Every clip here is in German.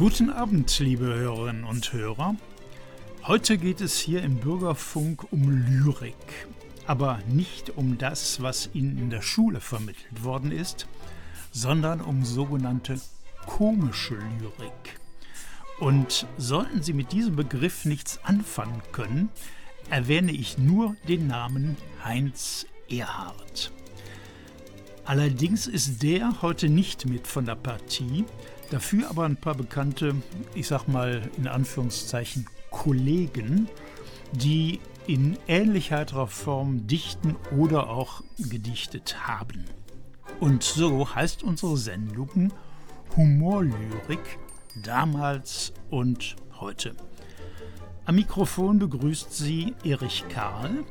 Guten Abend, liebe Hörerinnen und Hörer. Heute geht es hier im Bürgerfunk um Lyrik, aber nicht um das, was Ihnen in der Schule vermittelt worden ist, sondern um sogenannte komische Lyrik. Und sollten Sie mit diesem Begriff nichts anfangen können, erwähne ich nur den Namen Heinz Erhardt. Allerdings ist der heute nicht mit von der Partie, Dafür aber ein paar bekannte, ich sag mal in Anführungszeichen, Kollegen, die in ähnlich heiterer Form dichten oder auch gedichtet haben. Und so heißt unsere Sendung Humorlyrik damals und heute. Am Mikrofon begrüßt sie Erich Karl.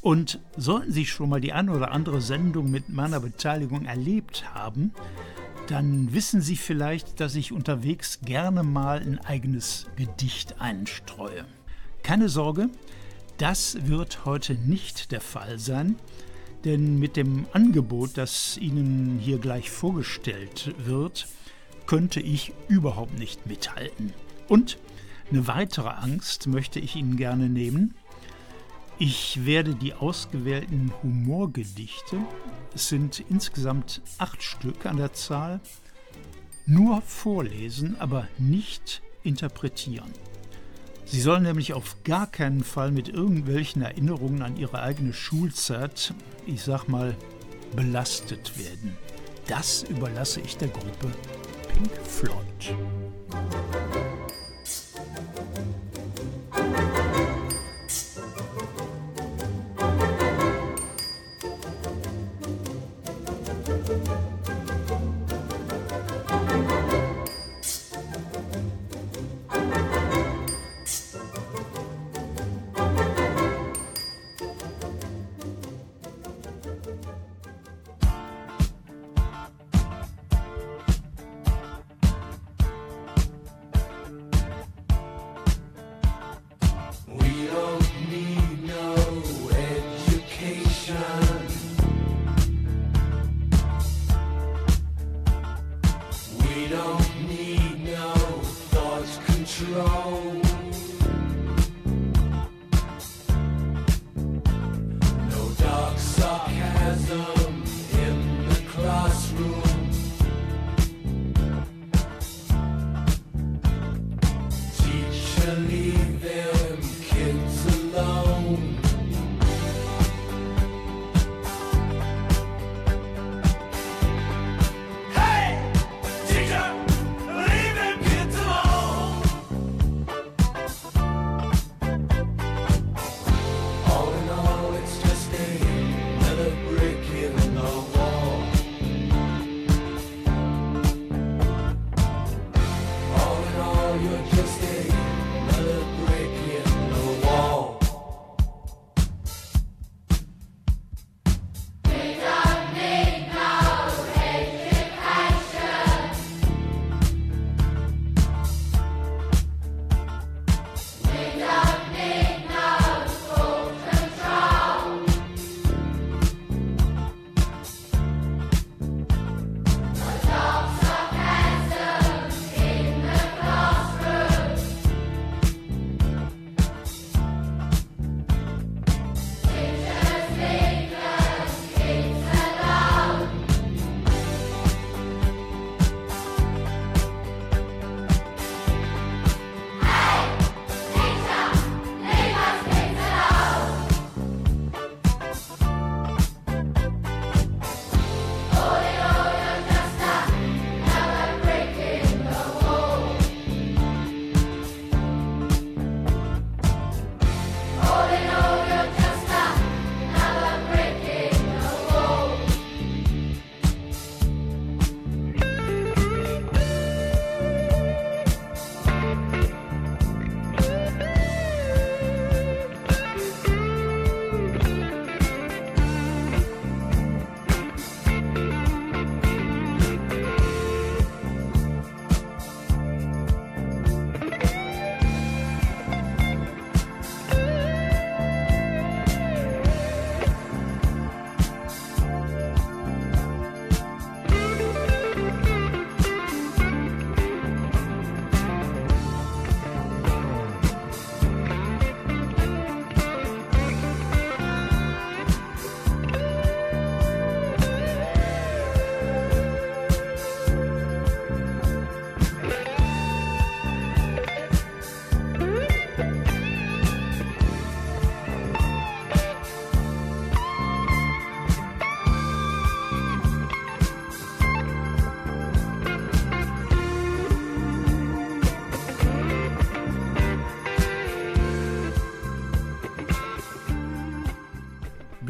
Und sollten Sie schon mal die eine oder andere Sendung mit meiner Beteiligung erlebt haben, dann wissen Sie vielleicht, dass ich unterwegs gerne mal ein eigenes Gedicht einstreue. Keine Sorge, das wird heute nicht der Fall sein, denn mit dem Angebot, das Ihnen hier gleich vorgestellt wird, könnte ich überhaupt nicht mithalten. Und eine weitere Angst möchte ich Ihnen gerne nehmen. Ich werde die ausgewählten Humorgedichte, es sind insgesamt acht Stück an der Zahl, nur vorlesen, aber nicht interpretieren. Sie sollen nämlich auf gar keinen Fall mit irgendwelchen Erinnerungen an ihre eigene Schulzeit, ich sag mal, belastet werden. Das überlasse ich der Gruppe Pink Floyd.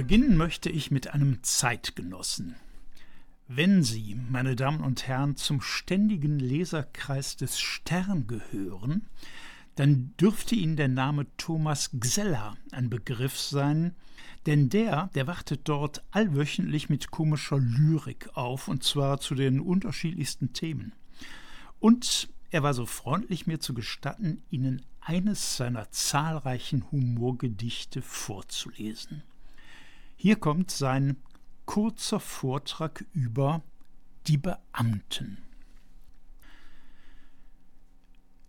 Beginnen möchte ich mit einem Zeitgenossen. Wenn Sie, meine Damen und Herren, zum ständigen Leserkreis des Stern gehören, dann dürfte Ihnen der Name Thomas Gseller ein Begriff sein, denn der, der wartet dort allwöchentlich mit komischer Lyrik auf, und zwar zu den unterschiedlichsten Themen. Und er war so freundlich, mir zu gestatten, Ihnen eines seiner zahlreichen Humorgedichte vorzulesen. Hier kommt sein kurzer Vortrag über die Beamten.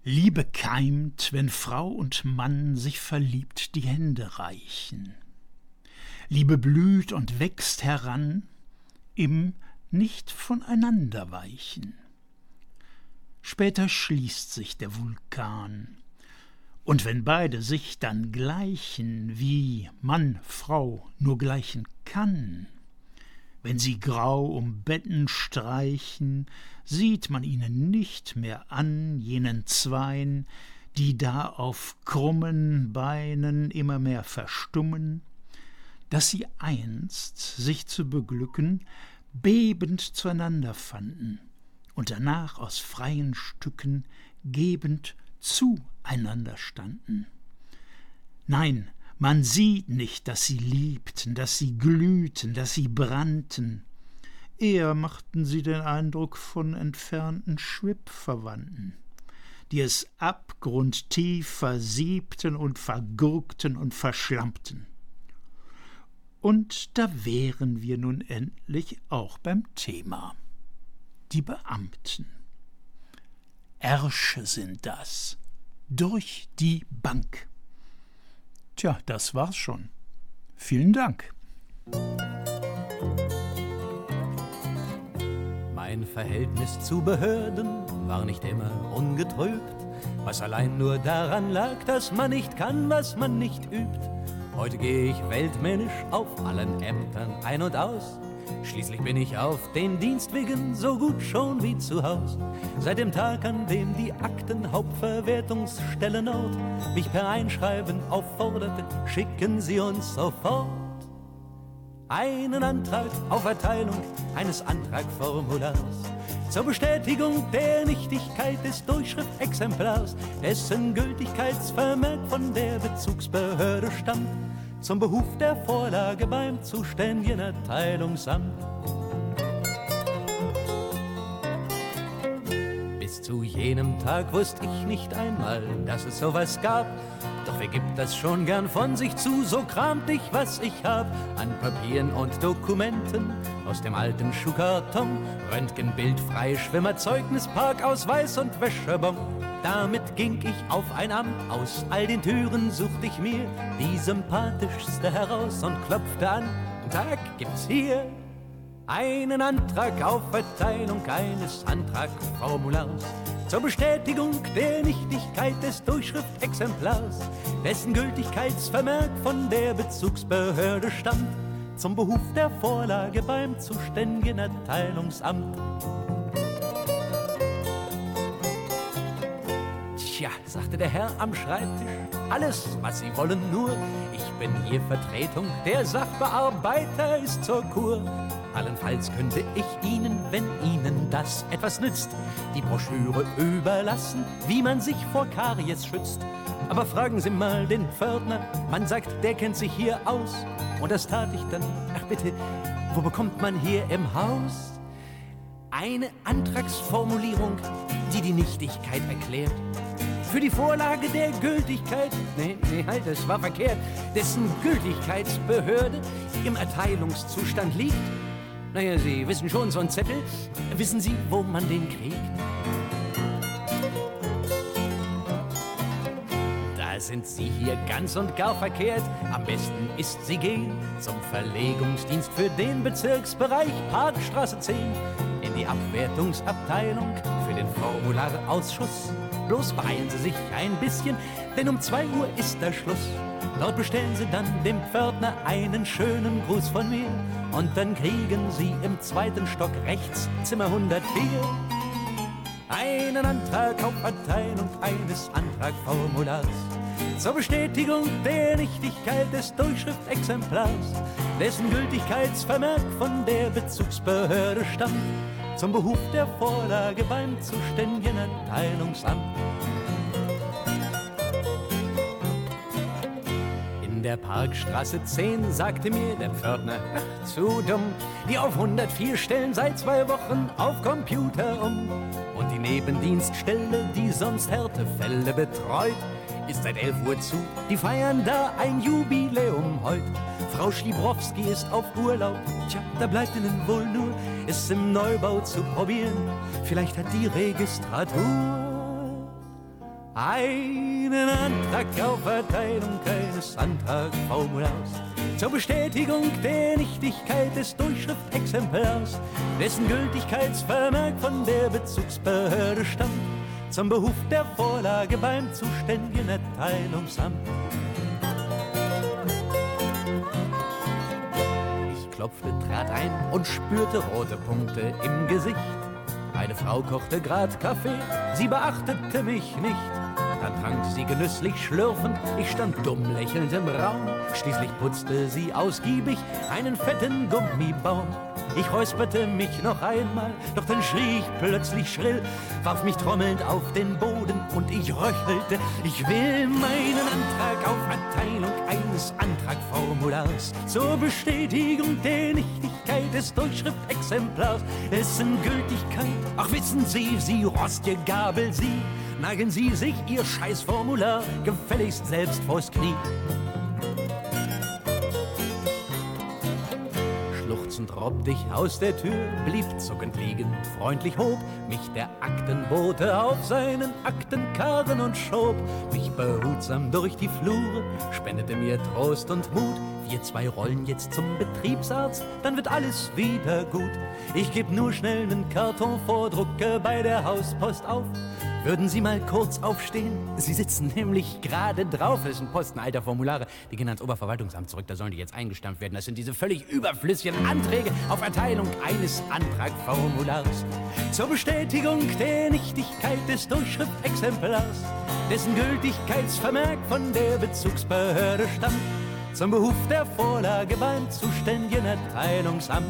Liebe keimt, wenn Frau und Mann sich verliebt die Hände reichen. Liebe blüht und wächst heran im nicht voneinander weichen. Später schließt sich der Vulkan, und wenn beide sich dann gleichen, wie Mann, Frau nur gleichen kann, wenn sie grau um Betten streichen, sieht man ihnen nicht mehr an, jenen Zwein, die da auf krummen Beinen immer mehr verstummen, dass sie einst, sich zu beglücken, bebend zueinander fanden und danach aus freien Stücken gebend zueinander standen. Nein, man sieht nicht, dass sie liebten, dass sie glühten, dass sie brannten. Eher machten sie den Eindruck von entfernten Schwippverwandten, die es abgrundtief versiebten und vergurkten und verschlammten. Und da wären wir nun endlich auch beim Thema. Die Beamten. Ärsche sind das. Durch die Bank. Tja, das war's schon. Vielen Dank. Mein Verhältnis zu Behörden war nicht immer ungetrübt, was allein nur daran lag, dass man nicht kann, was man nicht übt. Heute gehe ich weltmännisch auf allen Ämtern ein und aus Schließlich bin ich auf den Dienstwegen so gut schon wie zu Haus. Seit dem Tag, an dem die Aktenhauptverwertungsstelle Nord mich per Einschreiben aufforderte, schicken Sie uns sofort einen Antrag auf Erteilung eines Antragformulars zur Bestätigung der Nichtigkeit des Durchschriftexemplars, dessen Gültigkeitsvermerk von der Bezugsbehörde stammt zum Behuf der Vorlage beim zuständigen Erteilungsamt. Bis zu jenem Tag wusste ich nicht einmal, dass es sowas gab. Doch wer gibt das schon gern von sich zu, so kramt ich, was ich hab an Papieren und Dokumenten aus dem alten Schuhkarton, Röntgenbild, Freischwimmer, Zeugnis, Parkausweis und Wäschebon. Damit ging ich auf ein Amt, aus all den Türen suchte ich mir die sympathischste heraus und klopfte an. Tag, gibt's hier einen Antrag auf Verteilung eines Antragformulars zur Bestätigung der Nichtigkeit des Durchschriftexemplars, dessen Gültigkeitsvermerk von der Bezugsbehörde stammt, zum Behuf der Vorlage beim zuständigen Erteilungsamt. Tja, sagte der Herr am Schreibtisch, alles, was Sie wollen, nur ich bin hier Vertretung, der Sachbearbeiter ist zur Kur. Allenfalls könnte ich Ihnen, wenn Ihnen das etwas nützt, die Broschüre überlassen, wie man sich vor Karies schützt. Aber fragen Sie mal den Pförtner, man sagt, der kennt sich hier aus. Und das tat ich dann. Ach bitte, wo bekommt man hier im Haus? Eine Antragsformulierung, die die Nichtigkeit erklärt für die Vorlage der Gültigkeit, nee, nee, halt, das war verkehrt, dessen Gültigkeitsbehörde im Erteilungszustand liegt. Naja, Sie wissen schon, so ein Zettel, wissen Sie, wo man den kriegt? Da sind Sie hier ganz und gar verkehrt. Am besten ist Sie gehen zum Verlegungsdienst für den Bezirksbereich Parkstraße 10 in die Abwertungsabteilung für den Formularausschuss Bloß beeilen Sie sich ein bisschen, denn um zwei Uhr ist der Schluss. Dort bestellen Sie dann dem Pförtner einen schönen Gruß von mir. Und dann kriegen Sie im zweiten Stock rechts Zimmer 104 einen Antrag auf Verteilung eines Antragformulars zur Bestätigung der Nichtigkeit des Durchschriftexemplars, dessen Gültigkeitsvermerk von der Bezugsbehörde stammt, zum Behuf der Vorlage beim zuständigen Erteilungsamt. Der Parkstraße 10 sagte mir der Pförtner, ach, zu dumm, die auf 104 stellen seit zwei Wochen auf Computer um. Und die Nebendienststelle, die sonst Härtefälle betreut, ist seit 11 Uhr zu. Die feiern da ein Jubiläum heut. Frau Schlibrowski ist auf Urlaub. Tja, da bleibt ihnen wohl nur, es im Neubau zu probieren. Vielleicht hat die Registratur einen Antrag auf Verteilung eines Antragformulars zur Bestätigung der Nichtigkeit des Durchschriftexemplars, dessen Gültigkeitsvermerk von der Bezugsbehörde stammt, zum Behuf der Vorlage beim zuständigen Erteilungsamt. Ich klopfte, trat ein und spürte rote Punkte im Gesicht. Eine Frau kochte grad Kaffee, sie beachtete mich nicht. Dann trank sie genüsslich schlürfend, ich stand dumm lächelnd im Raum. Schließlich putzte sie ausgiebig einen fetten Gummibaum. Ich räusperte mich noch einmal, doch dann schrie ich plötzlich schrill, warf mich trommelnd auf den Boden und ich röchelte, ich will meinen Antrag auf Erteilung eines Antragformulars zur Bestätigung der Nichtigkeit des Durchschriftexemplars, dessen Gültigkeit, ach wissen Sie, Sie rostje Gabel, Sie, nageln Sie sich Ihr Scheißformular gefälligst selbst vors Knie. Schluchzend robbte ich aus der Tür, blieb zuckend liegen, freundlich hob mich der Aktenbote auf seinen Aktenkarren und schob mich behutsam durch die Flure, spendete mir Trost und Mut. Wir zwei rollen jetzt zum Betriebsarzt, dann wird alles wieder gut. Ich geb nur schnell nen Karton vor, drucke bei der Hauspost auf. Würden Sie mal kurz aufstehen? Sie sitzen nämlich gerade drauf. Das ein Posten alter Formulare. Die gehen ans Oberverwaltungsamt zurück. Da sollen die jetzt eingestampft werden. Das sind diese völlig überflüssigen Anträge auf Erteilung eines Antragformulars zur Bestätigung der Nichtigkeit des Durchschriftexemplars, dessen Gültigkeitsvermerk von der Bezugsbehörde stammt, zum Behuf der Vorlage beim zuständigen Erteilungsamt.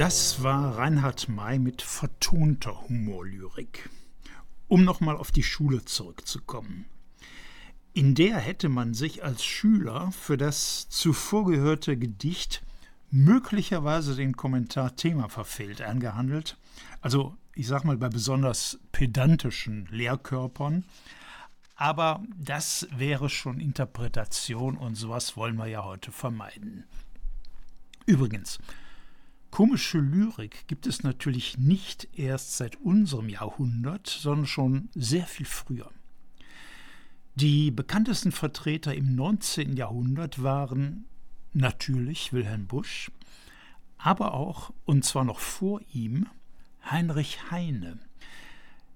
Das war Reinhard May mit vertonter Humorlyrik. Um nochmal auf die Schule zurückzukommen. In der hätte man sich als Schüler für das zuvor gehörte Gedicht möglicherweise den Kommentar Thema verfehlt angehandelt. Also, ich sag mal, bei besonders pedantischen Lehrkörpern. Aber das wäre schon Interpretation und sowas wollen wir ja heute vermeiden. Übrigens, Komische Lyrik gibt es natürlich nicht erst seit unserem Jahrhundert, sondern schon sehr viel früher. Die bekanntesten Vertreter im 19. Jahrhundert waren natürlich Wilhelm Busch, aber auch, und zwar noch vor ihm, Heinrich Heine.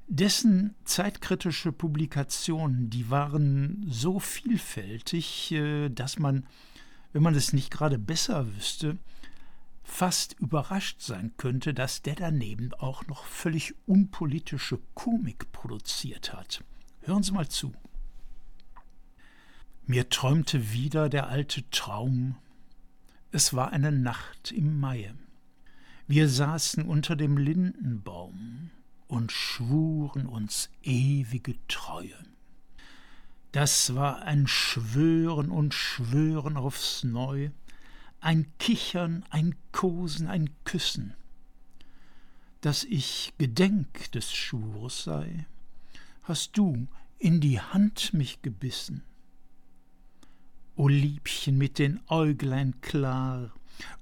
Dessen zeitkritische Publikationen, die waren so vielfältig, äh, dass man, wenn man es nicht gerade besser wüsste, fast überrascht sein könnte, dass der daneben auch noch völlig unpolitische Komik produziert hat. Hören Sie mal zu. Mir träumte wieder der alte Traum. Es war eine Nacht im Mai. Wir saßen unter dem Lindenbaum und schwuren uns ewige Treue. Das war ein Schwören und Schwören aufs Neu, ein Kichern, ein Kosen, ein Küssen. Dass ich gedenk des Schwurs sei, hast du in die Hand mich gebissen. O Liebchen mit den Äuglein klar,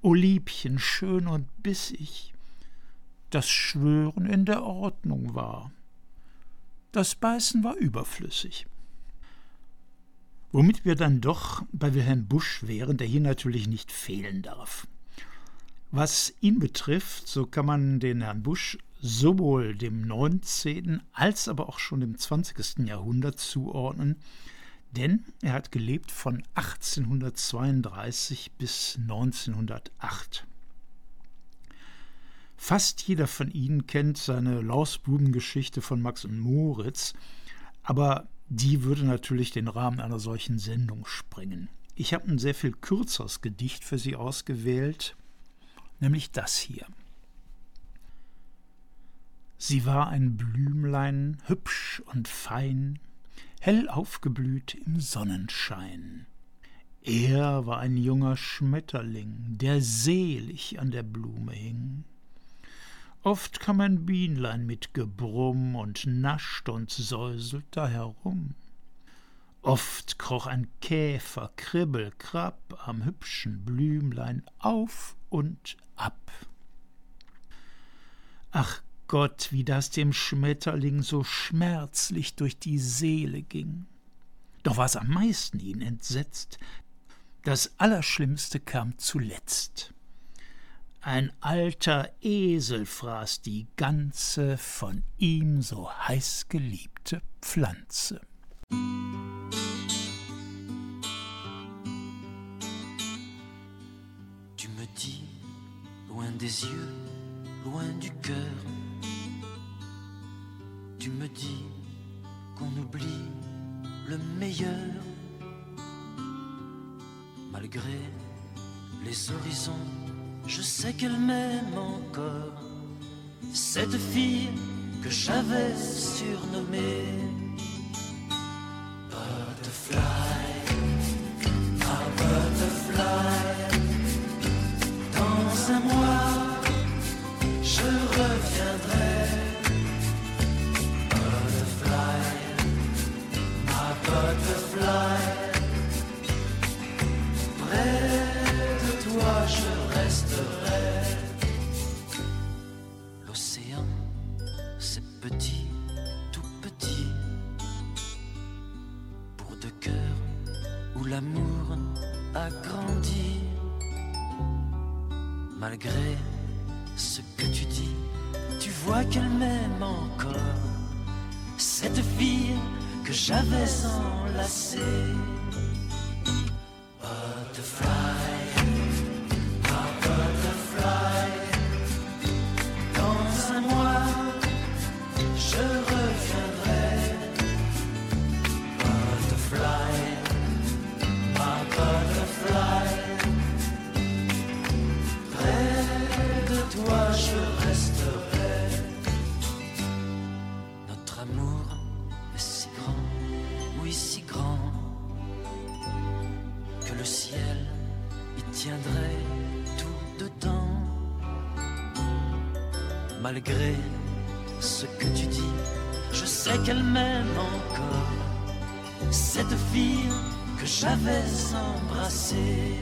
o Liebchen schön und bissig, das Schwören in der Ordnung war, das Beißen war überflüssig. Womit wir dann doch bei Wilhelm Busch wären, der hier natürlich nicht fehlen darf. Was ihn betrifft, so kann man den Herrn Busch sowohl dem 19. als aber auch schon dem 20. Jahrhundert zuordnen, denn er hat gelebt von 1832 bis 1908. Fast jeder von Ihnen kennt seine Lausbubengeschichte von Max und Moritz, aber die würde natürlich den Rahmen einer solchen Sendung sprengen. Ich habe ein sehr viel kürzeres Gedicht für Sie ausgewählt, nämlich das hier. Sie war ein Blümlein, hübsch und fein, hell aufgeblüht im Sonnenschein. Er war ein junger Schmetterling, der selig an der Blume hing. Oft kam ein Bienlein mit Gebrumm und nascht und säuselt da herum. Oft kroch ein Käfer, Kribbel, Krabb am hübschen Blümlein auf und ab. Ach Gott, wie das dem Schmetterling so schmerzlich durch die Seele ging. Doch was am meisten ihn entsetzt, das Allerschlimmste kam zuletzt. Ein alter Esel fraß die ganze von ihm so heiß geliebte Pflanze. Tu me dis, loin des yeux, loin du cœur, tu me dis qu'on oublie le meilleur, malgré les horizons je sais qu'elle m'aime encore. Cette fille que j'avais surnommée petit, tout petit, pour deux cœurs où l'amour a grandi. Malgré ce que tu dis, tu vois qu'elle m'aime encore. Cette fille que j'avais enlacée. Malgré ce que tu dis, je sais qu'elle m'aime encore. Cette fille que j'avais embrassée.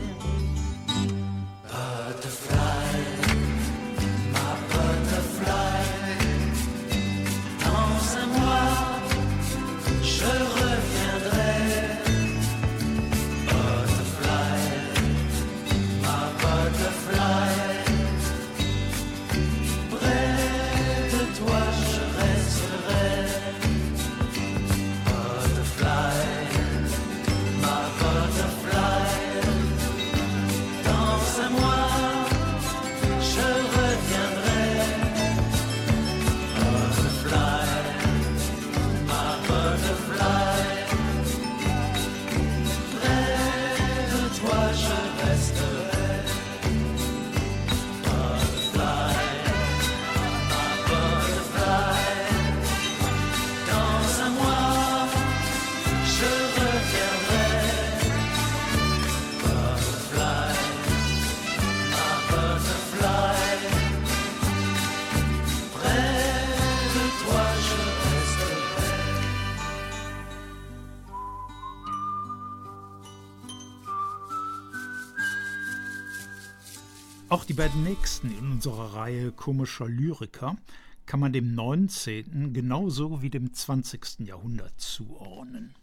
Die beiden nächsten in unserer Reihe komischer Lyriker kann man dem 19. genauso wie dem 20. Jahrhundert zuordnen.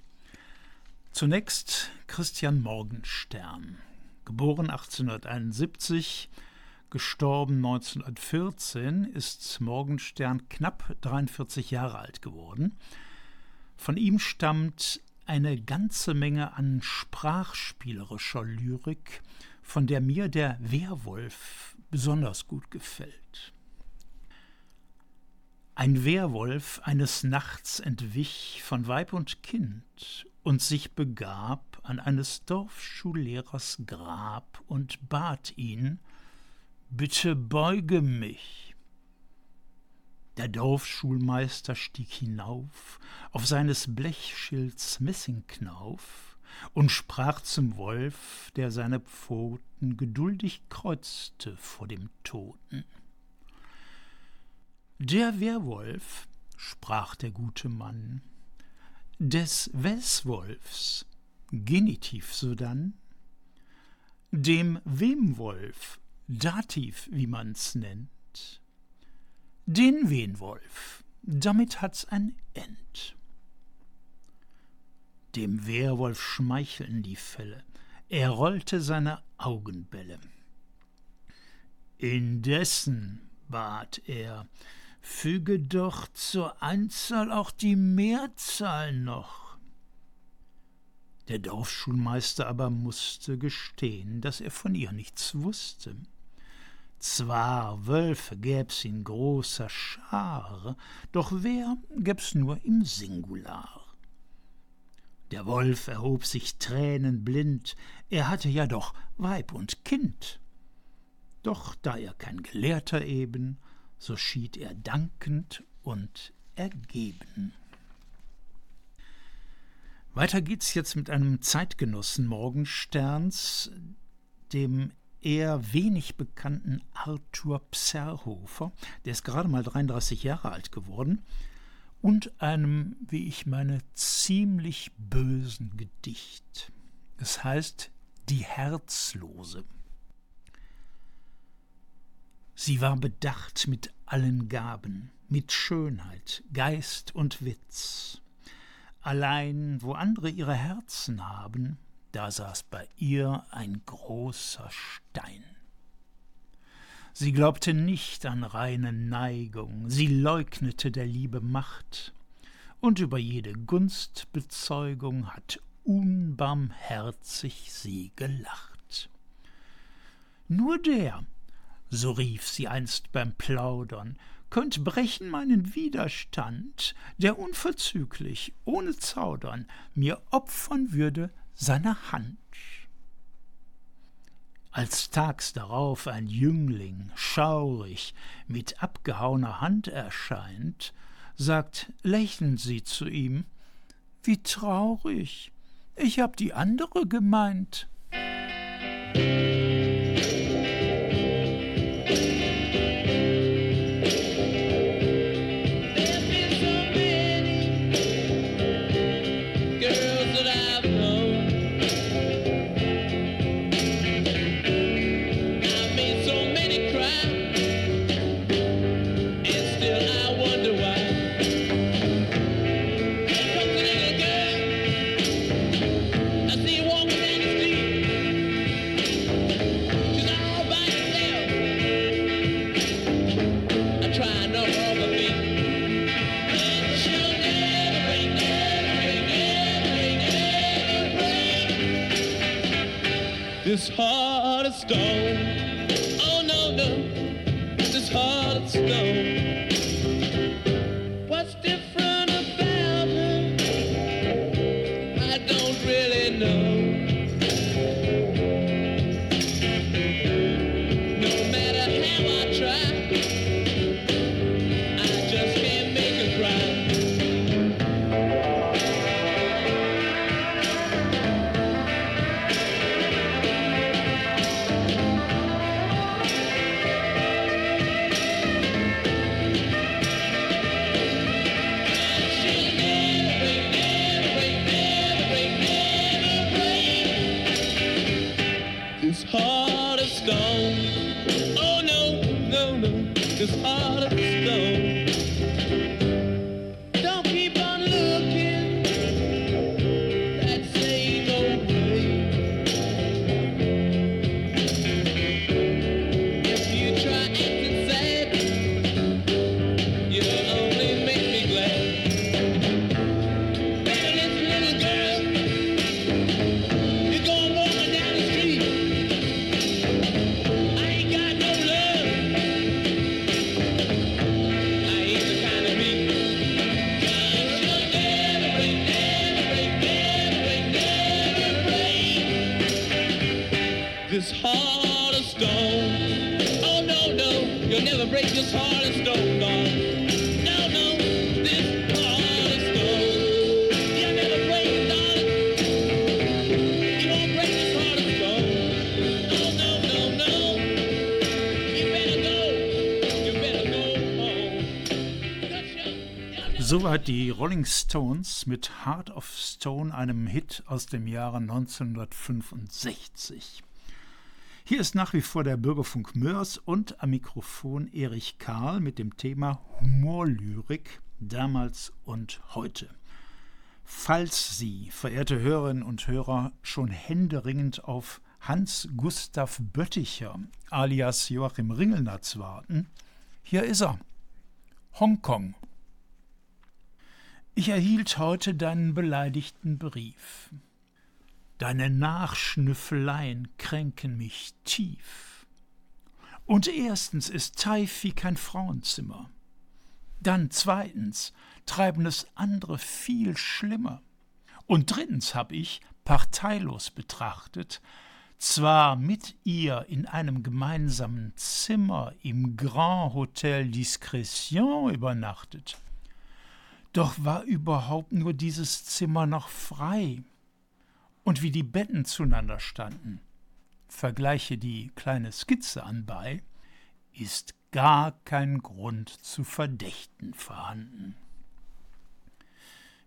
Zunächst Christian Morgenstern, geboren 1871, gestorben 1914, ist Morgenstern knapp 43 Jahre alt geworden. Von ihm stammt eine ganze Menge an sprachspielerischer Lyrik, von der mir der Werwolf besonders gut gefällt. Ein Werwolf eines Nachts entwich von Weib und Kind und sich begab an eines Dorfschullehrers Grab und bat ihn, Bitte beuge mich. Der Dorfschulmeister stieg hinauf auf seines Blechschilds Messingknauf und sprach zum Wolf, der seine Pfoten geduldig kreuzte vor dem Toten. Der Werwolf, sprach der gute Mann, des Weswolfs, Genitiv sodann, dem Wemwolf, Dativ, wie man's nennt, den Wenwolf, damit hat's ein End. Dem Werwolf schmeicheln die Felle, er rollte seine Augenbälle. Indessen, bat er, füge doch zur Anzahl auch die Mehrzahl noch. Der Dorfschulmeister aber musste gestehen, dass er von ihr nichts wusste. Zwar Wölfe gäb's in großer Schar, doch wer gäb's nur im Singular. Der Wolf erhob sich tränenblind, er hatte ja doch Weib und Kind. Doch da er kein Gelehrter eben, so schied er dankend und ergeben. Weiter geht's jetzt mit einem Zeitgenossen Morgensterns, dem eher wenig bekannten Arthur Pserhofer, der ist gerade mal 33 Jahre alt geworden, und einem, wie ich meine, ziemlich bösen Gedicht. Es heißt Die Herzlose. Sie war bedacht mit allen Gaben, mit Schönheit, Geist und Witz. Allein, wo andere ihre Herzen haben, da saß bei ihr ein großer Stein. Sie glaubte nicht an reine Neigung, sie leugnete der Liebe Macht, und über jede Gunstbezeugung hat unbarmherzig sie gelacht. Nur der, so rief sie einst beim Plaudern, könnt brechen meinen Widerstand, der unverzüglich, ohne Zaudern, mir opfern würde seine Hand. Als tags darauf ein Jüngling, schaurig, mit abgehauener Hand erscheint, sagt lächelnd sie zu ihm, wie traurig, ich hab die andere gemeint. Heart die Rolling Stones mit Heart of Stone, einem Hit aus dem Jahre 1965. Hier ist nach wie vor der Bürgerfunk Mörs und am Mikrofon Erich Karl mit dem Thema Humorlyrik damals und heute. Falls Sie, verehrte Hörerinnen und Hörer, schon händeringend auf Hans Gustav Bötticher alias Joachim Ringelnatz warten, hier ist er. Hongkong. Ich erhielt heute deinen beleidigten Brief. Deine Nachschnüffeleien kränken mich tief. Und erstens ist Taifi kein Frauenzimmer. Dann zweitens treiben es andere viel schlimmer. Und drittens hab ich, parteilos betrachtet, zwar mit ihr in einem gemeinsamen Zimmer im Grand Hotel Discrétion übernachtet, doch war überhaupt nur dieses Zimmer noch frei und wie die Betten zueinander standen, vergleiche die kleine Skizze anbei, ist gar kein Grund zu Verdächten vorhanden.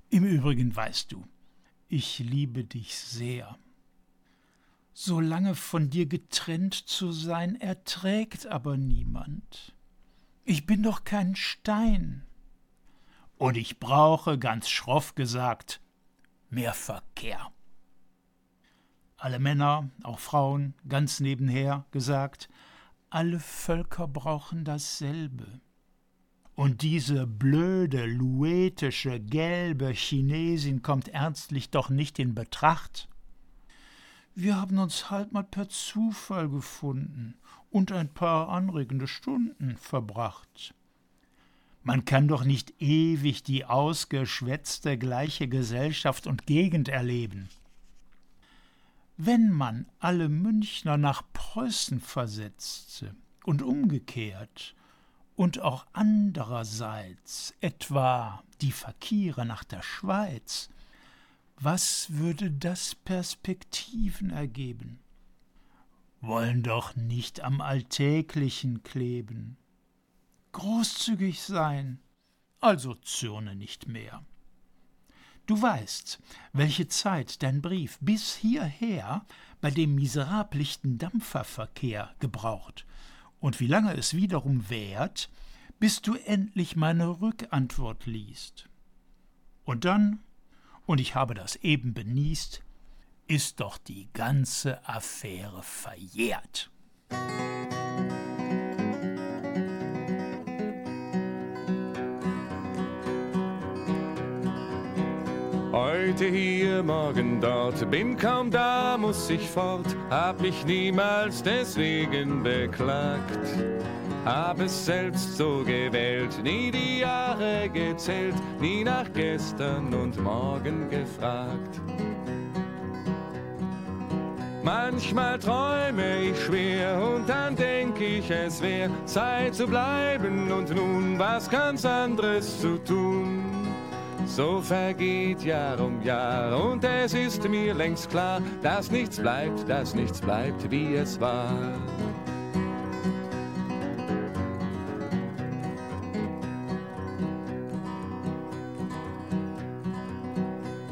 Im Übrigen weißt du, ich liebe dich sehr. So lange von dir getrennt zu sein, erträgt aber niemand. Ich bin doch kein Stein. Und ich brauche, ganz schroff gesagt, mehr Verkehr alle Männer, auch Frauen, ganz nebenher gesagt, alle Völker brauchen dasselbe. Und diese blöde, luetische, gelbe Chinesin kommt ernstlich doch nicht in Betracht. Wir haben uns halt mal per Zufall gefunden und ein paar anregende Stunden verbracht. Man kann doch nicht ewig die ausgeschwätzte gleiche Gesellschaft und Gegend erleben. Wenn man alle Münchner nach Preußen versetzte und umgekehrt und auch andererseits etwa die Fakire nach der Schweiz, was würde das Perspektiven ergeben? Wollen doch nicht am Alltäglichen kleben. Großzügig sein, also zürne nicht mehr. Du weißt, welche Zeit dein Brief bis hierher bei dem miserablichten Dampferverkehr gebraucht und wie lange es wiederum währt, bis du endlich meine Rückantwort liest. Und dann, und ich habe das eben benießt, ist doch die ganze Affäre verjährt. Heute hier, morgen dort, bin kaum da, muss ich fort, hab mich niemals deswegen beklagt. Hab es selbst so gewählt, nie die Jahre gezählt, nie nach gestern und morgen gefragt. Manchmal träume ich schwer und dann denk ich, es wär Zeit zu bleiben und nun was ganz anderes zu tun. So vergeht Jahr um Jahr und es ist mir längst klar, dass nichts bleibt, dass nichts bleibt, wie es war.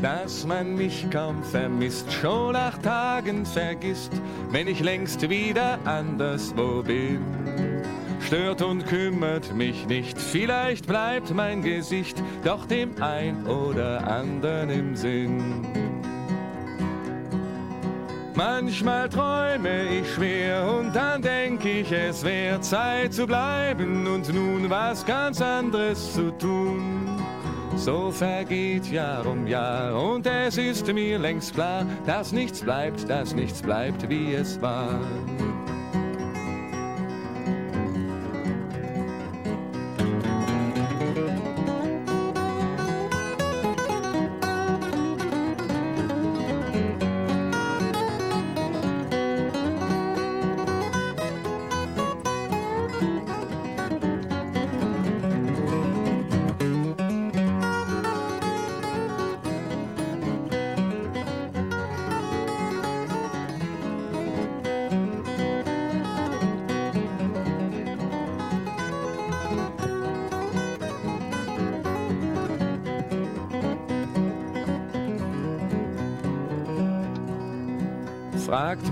Dass man mich kaum vermisst, schon nach Tagen vergisst, wenn ich längst wieder anderswo bin stört und kümmert mich nicht. Vielleicht bleibt mein Gesicht doch dem ein oder anderen im Sinn. Manchmal träume ich schwer und dann denk ich, es wäre Zeit zu bleiben und nun was ganz anderes zu tun. So vergeht Jahr um Jahr und es ist mir längst klar, dass nichts bleibt, dass nichts bleibt, wie es war.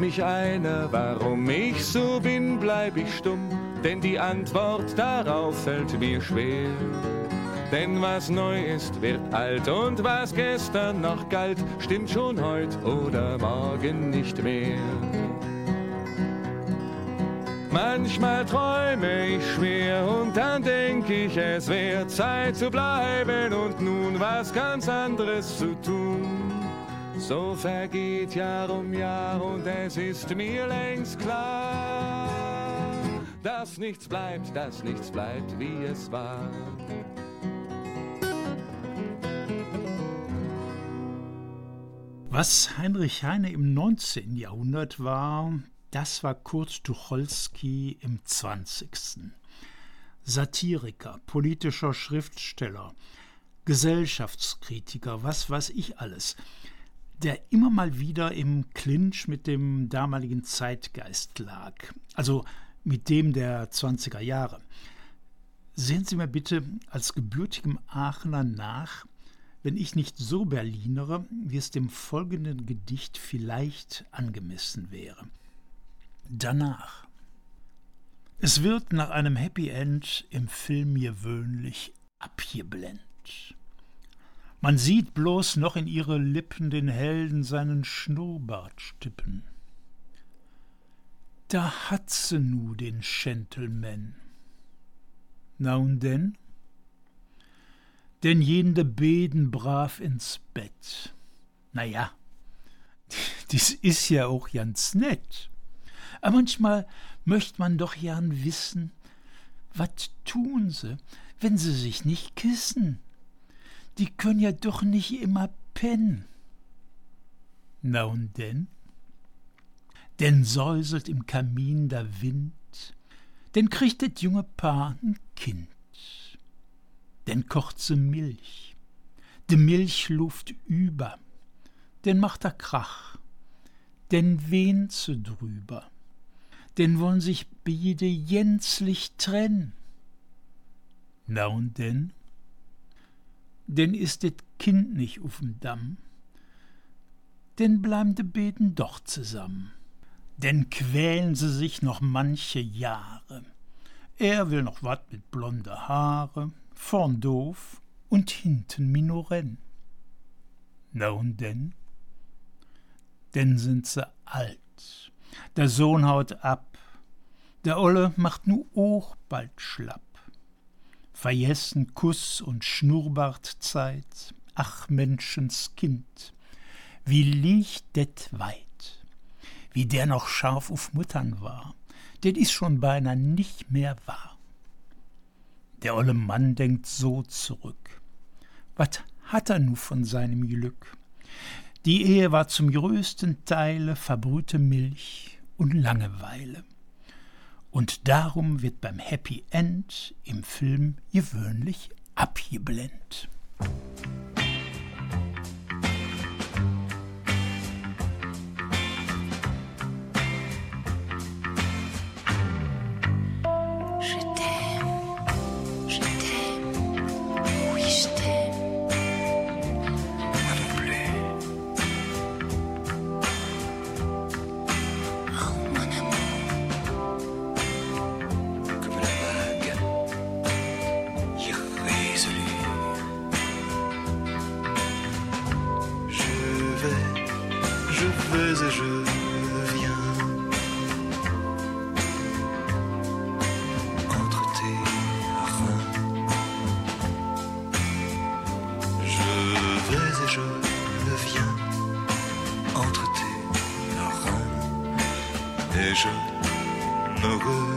Mich einer, warum ich so bin, bleib ich stumm, denn die Antwort darauf fällt mir schwer. Denn was neu ist, wird alt und was gestern noch galt, stimmt schon heute oder morgen nicht mehr. Manchmal träume ich schwer und dann denk ich, es wäre Zeit zu bleiben und nun was ganz anderes zu tun. So vergeht Jahr um Jahr und es ist mir längst klar, dass nichts bleibt, dass nichts bleibt, wie es war. Was Heinrich Heine im 19. Jahrhundert war, das war Kurt Tucholsky im 20. Satiriker, politischer Schriftsteller, Gesellschaftskritiker, was weiß ich alles, der immer mal wieder im Clinch mit dem damaligen Zeitgeist lag, also mit dem der 20er Jahre. Sehen Sie mir bitte als gebürtigem Aachener nach, wenn ich nicht so Berlinere, wie es dem folgenden Gedicht vielleicht angemessen wäre. Danach. Es wird nach einem Happy End im Film gewöhnlich abgeblendet. Man sieht bloß noch in ihre Lippen den Helden seinen Schnurrbart stippen. Da hat se nu den Gentleman. Na und denn? Denn jende beden brav ins Bett. Na ja, dies is ja auch ganz nett. Aber manchmal möcht man doch gern wissen, wat tun se, wenn se sich nicht kissen? Die können ja doch nicht immer pennen. Na und denn? Denn säuselt im Kamin der Wind, denn kriegt das junge Paar ein Kind. Denn kocht se Milch, de Milch luft über, denn macht er Krach, denn wehnt se drüber denn wollen sich beide jänzlich trennen. Na und denn? Denn ist det Kind nicht auf'm Damm, denn bleiben de Beten doch zusammen. Denn quälen sie sich noch manche Jahre. Er will noch wat mit blonde Haare, vorn doof und hinten Minorenn. Na und denn? Denn sind sie alt der Sohn haut ab, der Olle macht nu auch bald schlapp. Vergessen Kuss und Schnurrbartzeit, ach Menschenskind, wie liegt det weit, wie der noch scharf auf Muttern war, det is schon beinahe nicht mehr wahr. Der olle Mann denkt so zurück. Was hat er nu von seinem Glück? Die Ehe war zum größten Teile verbrühte Milch und Langeweile. Und darum wird beim Happy End im Film gewöhnlich abgeblendet. vision, no good.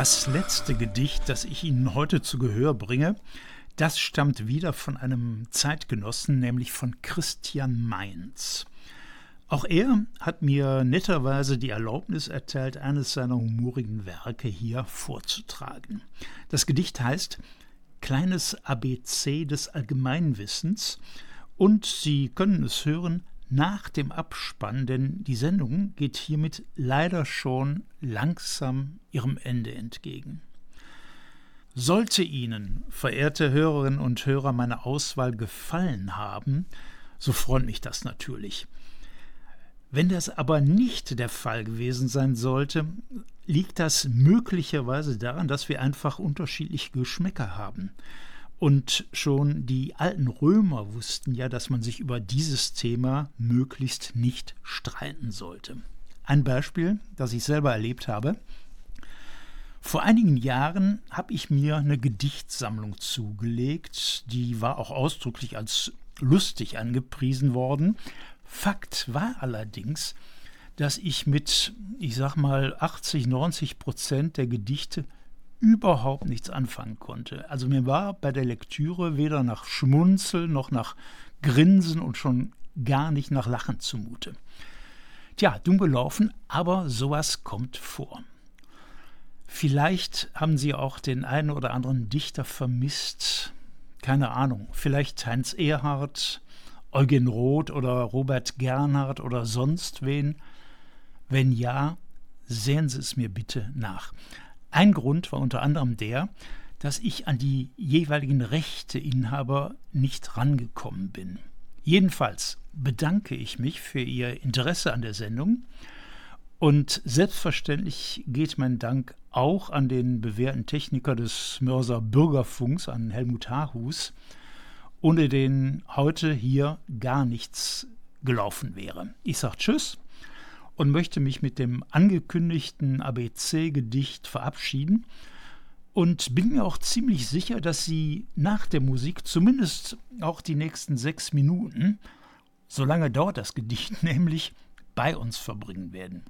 Das letzte Gedicht, das ich Ihnen heute zu Gehör bringe, das stammt wieder von einem Zeitgenossen, nämlich von Christian Mainz. Auch er hat mir netterweise die Erlaubnis erteilt, eines seiner humorigen Werke hier vorzutragen. Das Gedicht heißt Kleines ABC des Allgemeinwissens und Sie können es hören nach dem Abspann, denn die Sendung geht hiermit leider schon langsam ihrem Ende entgegen. Sollte Ihnen, verehrte Hörerinnen und Hörer, meine Auswahl gefallen haben, so freut mich das natürlich. Wenn das aber nicht der Fall gewesen sein sollte, liegt das möglicherweise daran, dass wir einfach unterschiedliche Geschmäcker haben. Und schon die alten Römer wussten ja, dass man sich über dieses Thema möglichst nicht streiten sollte. Ein Beispiel, das ich selber erlebt habe. Vor einigen Jahren habe ich mir eine Gedichtsammlung zugelegt, die war auch ausdrücklich als lustig angepriesen worden. Fakt war allerdings, dass ich mit, ich sag mal, 80, 90 Prozent der Gedichte überhaupt nichts anfangen konnte. Also mir war bei der Lektüre weder nach Schmunzeln noch nach Grinsen und schon gar nicht nach Lachen zumute. Tja, dumm gelaufen, aber sowas kommt vor. Vielleicht haben Sie auch den einen oder anderen Dichter vermisst. Keine Ahnung. Vielleicht Heinz Erhardt, Eugen Roth oder Robert Gernhardt oder sonst wen. Wenn ja, sehen Sie es mir bitte nach. Ein Grund war unter anderem der, dass ich an die jeweiligen Rechteinhaber nicht rangekommen bin. Jedenfalls bedanke ich mich für Ihr Interesse an der Sendung und selbstverständlich geht mein Dank auch an den bewährten Techniker des Mörser Bürgerfunks, an Helmut Haarhus, ohne den heute hier gar nichts gelaufen wäre. Ich sage Tschüss und möchte mich mit dem angekündigten ABC-Gedicht verabschieden und bin mir auch ziemlich sicher, dass Sie nach der Musik zumindest auch die nächsten sechs Minuten, so lange dauert das Gedicht nämlich, bei uns verbringen werden.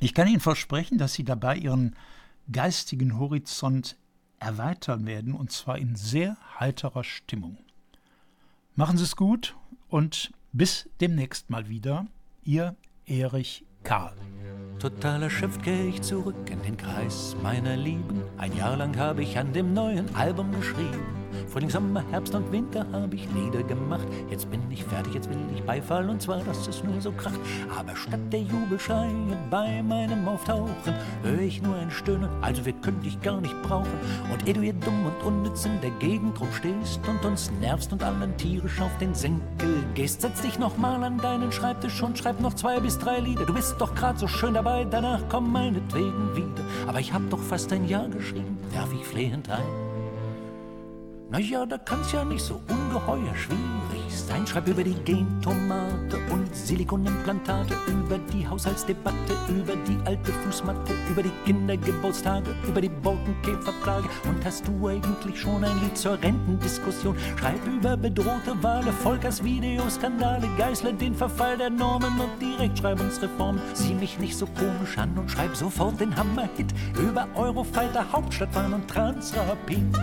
Ich kann Ihnen versprechen, dass Sie dabei Ihren geistigen Horizont erweitern werden und zwar in sehr heiterer Stimmung. Machen Sie es gut und bis demnächst mal wieder. Ihr Erich Karl. Total erschöpft gehe ich zurück in den Kreis meiner Lieben. Ein Jahr lang habe ich an dem neuen Album geschrieben. Frühling, Sommer, Herbst und Winter habe ich Lieder gemacht. Jetzt bin ich fertig, jetzt will ich Beifall und zwar, dass es nur so kracht. Aber statt der Jubelschreie bei meinem Auftauchen höre ich nur ein Stöhnen, also wir können dich gar nicht brauchen. Und ehe du hier dumm und unnütz in der Gegend rumstehst und uns nervst und allen tierisch auf den Senkel gehst, setz dich noch mal an deinen Schreibtisch und schreib noch zwei bis drei Lieder. Du bist doch grad so schön dabei, danach komm meinetwegen wieder. Aber ich hab doch fast ein Jahr geschrieben, werf ich flehend ein. Naja, da kann's ja nicht so ungeheuer schwierig sein. Schreib über die Gentomate und Silikonimplantate, über die Haushaltsdebatte, über die alte Fußmatte, über die Kindergeburtstage, über die Borkenkäferplage. Und hast du eigentlich schon ein Lied zur Rentendiskussion? Schreib über bedrohte Wale, Volkers Videoskandale, Geißler, den Verfall der Normen und die Rechtschreibungsreform. Sieh mich nicht so komisch an und schreib sofort den Hammerhit über Eurofighter, Hauptstadtbahn und Transrapid.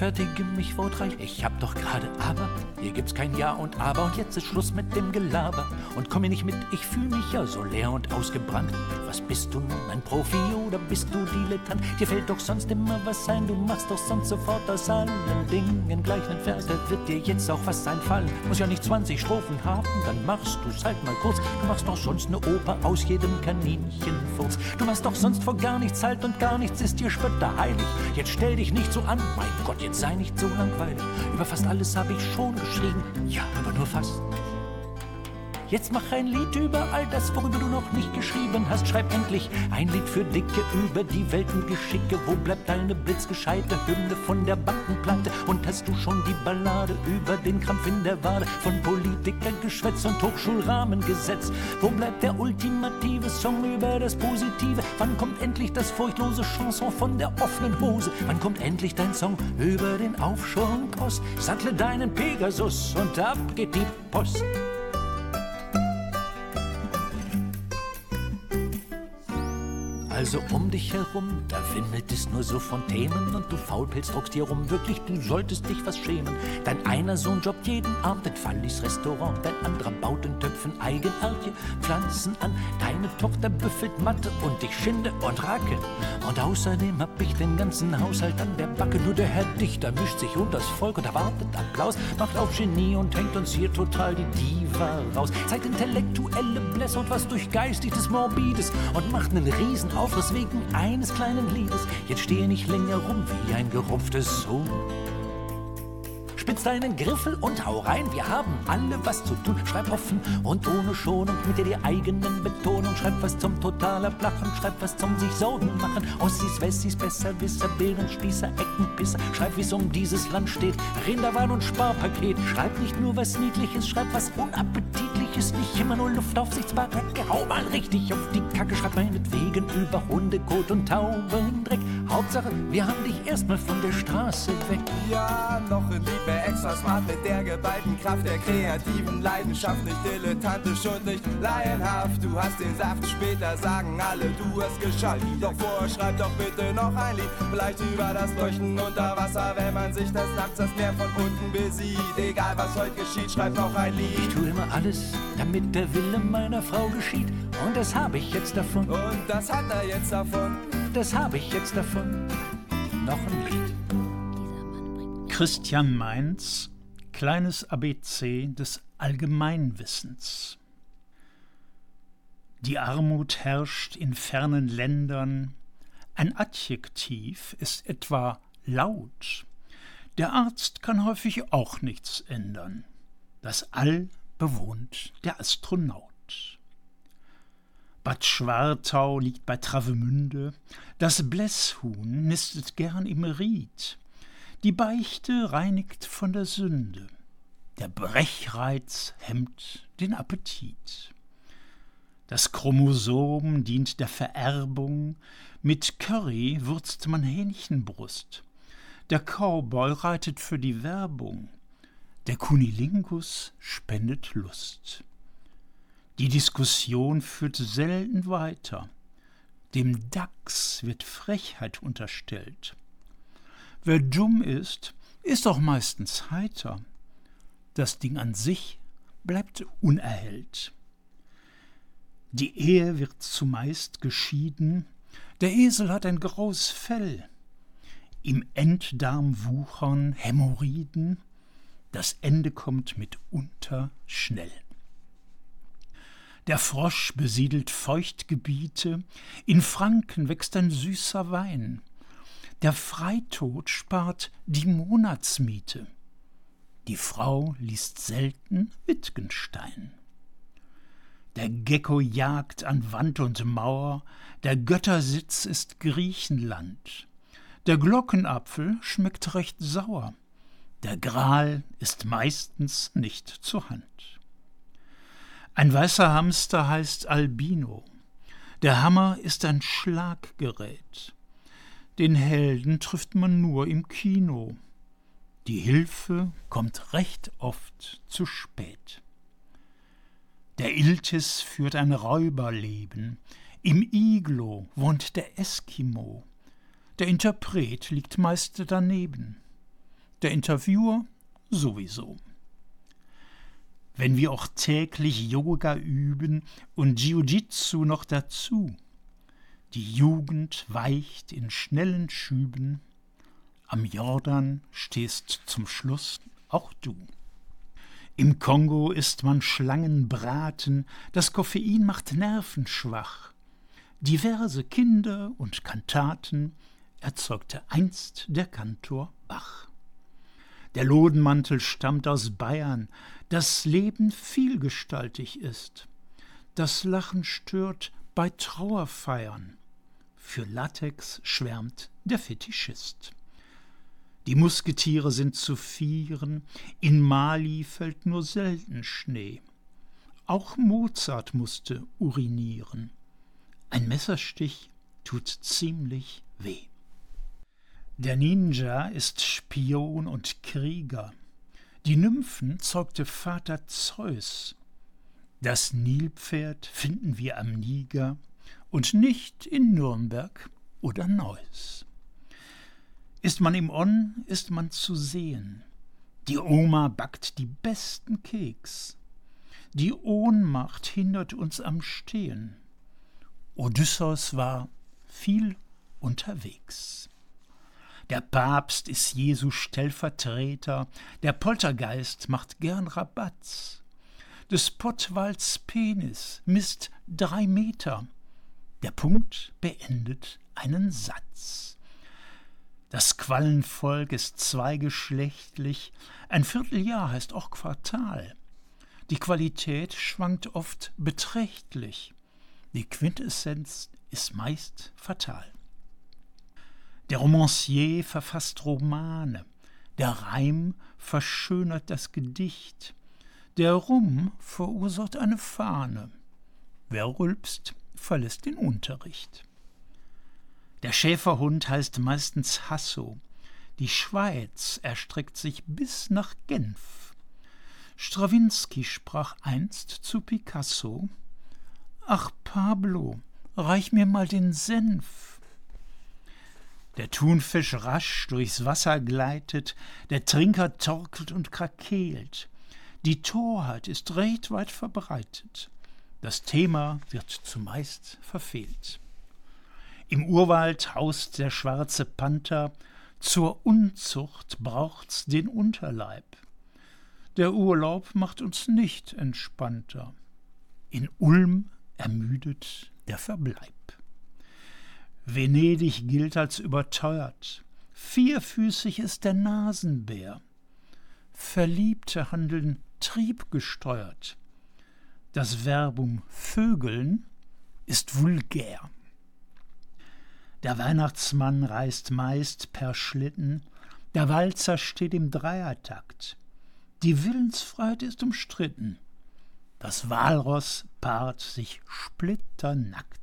Rechtfertige mich wortreich, ich hab doch gerade aber. Hier gibt's kein Ja und Aber und jetzt ist Schluss mit dem Gelaber. Und komm mir nicht mit, ich fühl mich ja so leer und ausgebrannt. Was bist du nun, ein Profi oder bist du Dilettant? Dir fällt doch sonst immer was ein, du machst doch sonst sofort aus allen Dingen gleich nen Vers. Da wird dir jetzt auch was einfallen. Muss ja nicht 20 Strophen haben, dann machst du's halt mal kurz. Du machst doch sonst ne Oper aus jedem Kaninchenfurz. Du machst doch sonst vor gar nichts halt und gar nichts ist dir spötter heilig. Jetzt stell dich nicht so an, mein Gott, jetzt sei nicht so langweilig. Über fast alles habe ich schon geschrieben, ja, aber nur fast. Jetzt mach ein Lied über all das, worüber du noch nicht geschrieben hast. Schreib endlich ein Lied für Dicke über die Weltengeschicke. Wo bleibt deine blitzgescheite Hymne von der Bankenpleite? Und hast du schon die Ballade über den Krampf in der Wade von Politikergeschwätz und Hochschulrahmengesetz? Wo bleibt der ultimative Song über das Positive? Wann kommt endlich das furchtlose Chanson von der offenen Hose? Wann kommt endlich dein Song über den Aufschwung Post? Sattle deinen Pegasus und ab geht die Post. Also um dich herum, da wimmelt es nur so von Themen und du Faulpilz druckst dir rum, wirklich, du solltest dich was schämen. Dein einer Sohn jobbt jeden Abend in Fallis Restaurant, dein anderer baut in Töpfen Eigenarche, Pflanzen an, deine Tochter büffelt Matte und ich schinde und racke. Und außerdem hab ich den ganzen Haushalt an der Backe, nur der Herr Dichter mischt sich und das Volk und erwartet Applaus, macht auf Genie und hängt uns hier total die Diva raus, zeigt intellektuelle Blässe und was durchgeistigtes Morbides und macht nen Riesenaufriss wegen eines kleinen Liedes. Jetzt stehe nicht länger rum wie ein gerupftes Huhn. Spitz deinen Griffel und hau rein, wir haben alle was zu tun. Schreib offen und ohne Schonung mit dir die eigenen Betonung. Schreib was zum totaler Plachen, schreib was zum sich Sorgen machen. Ossis, Wessis, Besserwisser, Bärenspießer, Eckenpisser. Schreib, wie's um dieses Land steht, Rinderwahn und Sparpaket. Schreib nicht nur was Niedliches, schreib was Unappetitliches. Nicht immer nur Luftaufsichtsbaracke, hau mal richtig auf die Kacke. Schreib meinetwegen über Hundekot und Taubendreck. Hauptsache, wir haben dich erstmal von der Straße weg. Ja, noch in Liebe extra smart mit der geballten Kraft der kreativen Leidenschaft. Nicht dilettantisch und nicht laienhaft. Du hast den Saft, später sagen alle, du hast geschafft. Doch vorher schreib doch bitte noch ein Lied. Vielleicht über das Leuchten unter Wasser, wenn man sich das nachts das Meer von unten besieht. Egal was heute geschieht, schreib noch ein Lied. Ich tue immer alles, damit der Wille meiner Frau geschieht. Und das habe ich jetzt davon. Und das hat er jetzt davon. Das habe ich jetzt davon. Noch ein Lied. Christian Mainz, kleines ABC des Allgemeinwissens. Die Armut herrscht in fernen Ländern. Ein Adjektiv ist etwa laut. Der Arzt kann häufig auch nichts ändern. Das All bewohnt der Astronaut. Bad Schwartau liegt bei Travemünde. Das Blässhuhn nistet gern im Ried. Die Beichte reinigt von der Sünde. Der Brechreiz hemmt den Appetit. Das Chromosom dient der Vererbung. Mit Curry würzt man Hähnchenbrust. Der Cowboy reitet für die Werbung. Der Kunilingus spendet Lust. Die Diskussion führt selten weiter. Dem Dachs wird Frechheit unterstellt. Wer dumm ist, ist auch meistens heiter. Das Ding an sich bleibt unerhellt. Die Ehe wird zumeist geschieden, der Esel hat ein graues Fell, im Enddarm wuchern Hämorrhoiden, das Ende kommt mitunter schnell. Der Frosch besiedelt Feuchtgebiete, in Franken wächst ein süßer Wein. Der Freitod spart die Monatsmiete. Die Frau liest selten Wittgenstein. Der Gecko jagt an Wand und Mauer, der Göttersitz ist Griechenland. Der Glockenapfel schmeckt recht sauer, der Gral ist meistens nicht zur Hand. Ein weißer Hamster heißt Albino. Der Hammer ist ein Schlaggerät. Den Helden trifft man nur im Kino. Die Hilfe kommt recht oft zu spät. Der Iltis führt ein Räuberleben. Im Iglo wohnt der Eskimo. Der Interpret liegt meist daneben. Der Interviewer sowieso. Wenn wir auch täglich Yoga üben und Jiu-Jitsu noch dazu, die Jugend weicht in schnellen Schüben, am Jordan stehst zum Schluss auch du. Im Kongo isst man Schlangenbraten, das Koffein macht Nerven schwach. Diverse Kinder und Kantaten erzeugte einst der Kantor Bach. Der Lodenmantel stammt aus Bayern, das Leben vielgestaltig ist. Das Lachen stört bei Trauerfeiern. Für Latex schwärmt der Fetischist. Die Musketiere sind zu vieren, in Mali fällt nur selten Schnee. Auch Mozart musste urinieren. Ein Messerstich tut ziemlich weh. Der Ninja ist Spion und Krieger. Die Nymphen zeugte Vater Zeus. Das Nilpferd finden wir am Niger und nicht in Nürnberg oder Neuss. Ist man im On, ist man zu sehen. Die Oma backt die besten Keks. Die Ohnmacht hindert uns am Stehen. Odysseus war viel unterwegs. Der Papst ist Jesu Stellvertreter, der Poltergeist macht gern Rabatz. Des Pottwalds Penis misst drei Meter. Der Punkt beendet einen Satz. Das Quallenvolk ist zweigeschlechtlich, ein Vierteljahr heißt auch Quartal. Die Qualität schwankt oft beträchtlich, die Quintessenz ist meist fatal. Der Romancier verfasst Romane, der Reim verschönert das Gedicht, der Rum verursacht eine Fahne, wer rülpst, verlässt den Unterricht. Der Schäferhund heißt meistens Hasso, die Schweiz erstreckt sich bis nach Genf. Strawinski sprach einst zu Picasso Ach Pablo, reich mir mal den Senf der Thunfisch rasch durchs Wasser gleitet, der Trinker torkelt und krakeelt. Die Torheit ist recht weit verbreitet. Das Thema wird zumeist verfehlt. Im Urwald haust der schwarze Panther, zur Unzucht braucht's den Unterleib. Der Urlaub macht uns nicht entspannter. In Ulm ermüdet der Verbleib. Venedig gilt als überteuert. Vierfüßig ist der Nasenbär. Verliebte handeln triebgesteuert. Das Verbum vögeln ist vulgär. Der Weihnachtsmann reist meist per Schlitten, der Walzer steht im Dreiertakt. Die Willensfreiheit ist umstritten. Das Walross paart sich splitternackt.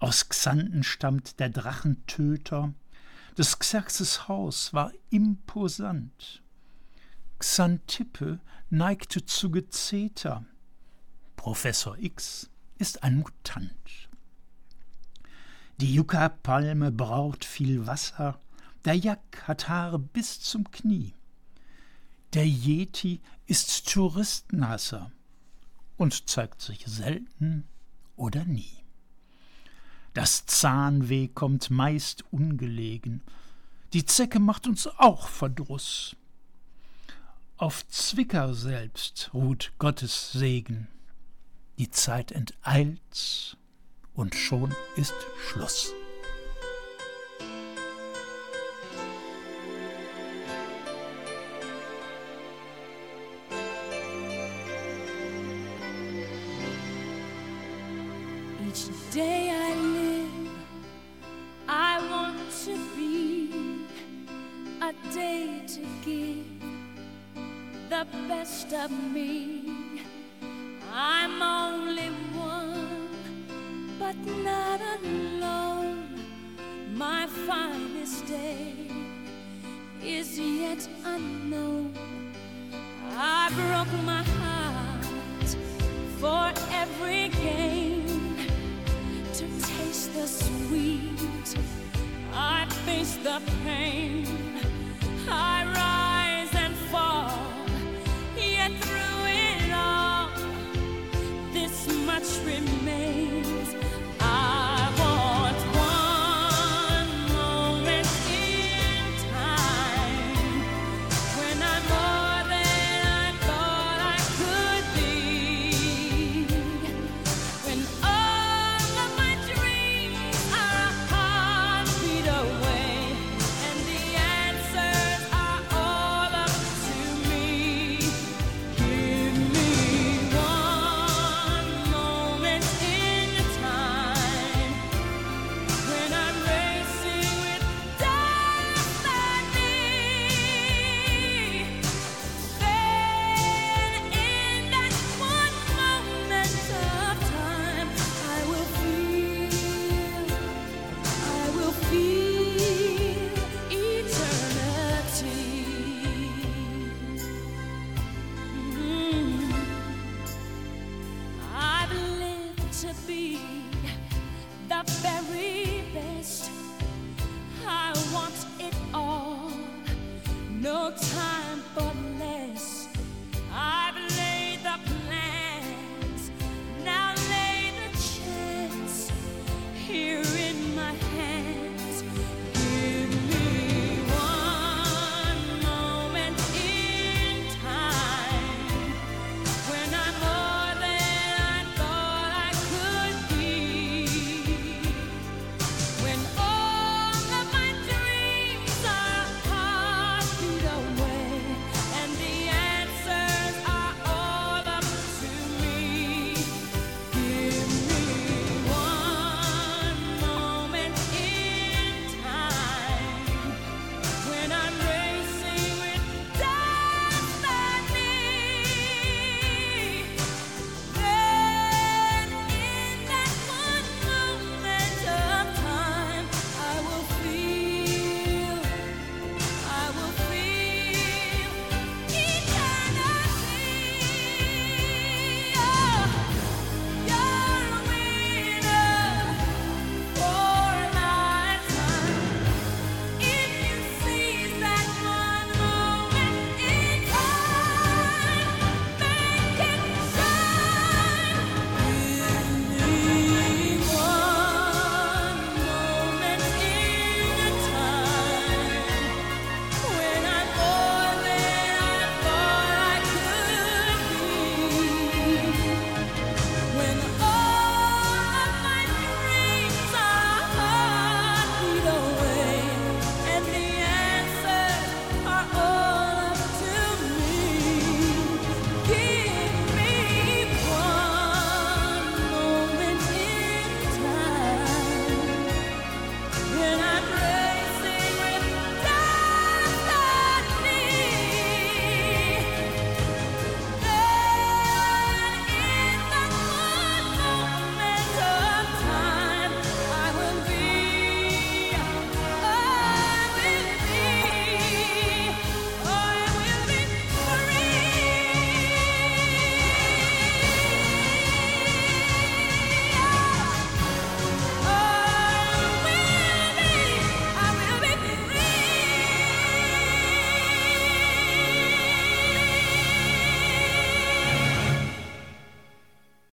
Aus Xanten stammt der Drachentöter. Des Xerxes Haus war imposant. Xantippe neigte zu Gezeter. Professor X ist ein Mutant. Die Yucca-Palme braucht viel Wasser, der Jack hat Haare bis zum Knie. Der Yeti ist Touristenhasser und zeigt sich selten oder nie. Das Zahnweh kommt meist ungelegen, die Zecke macht uns auch Verdruss. Auf Zwicker selbst ruht Gottes Segen. Die Zeit enteilt und schon ist Schluss. Each day I a day to give the best of me. I'm only one, but not alone. My finest day is yet unknown. I broke my heart for every gain to taste the sweet. I face the pain I rise.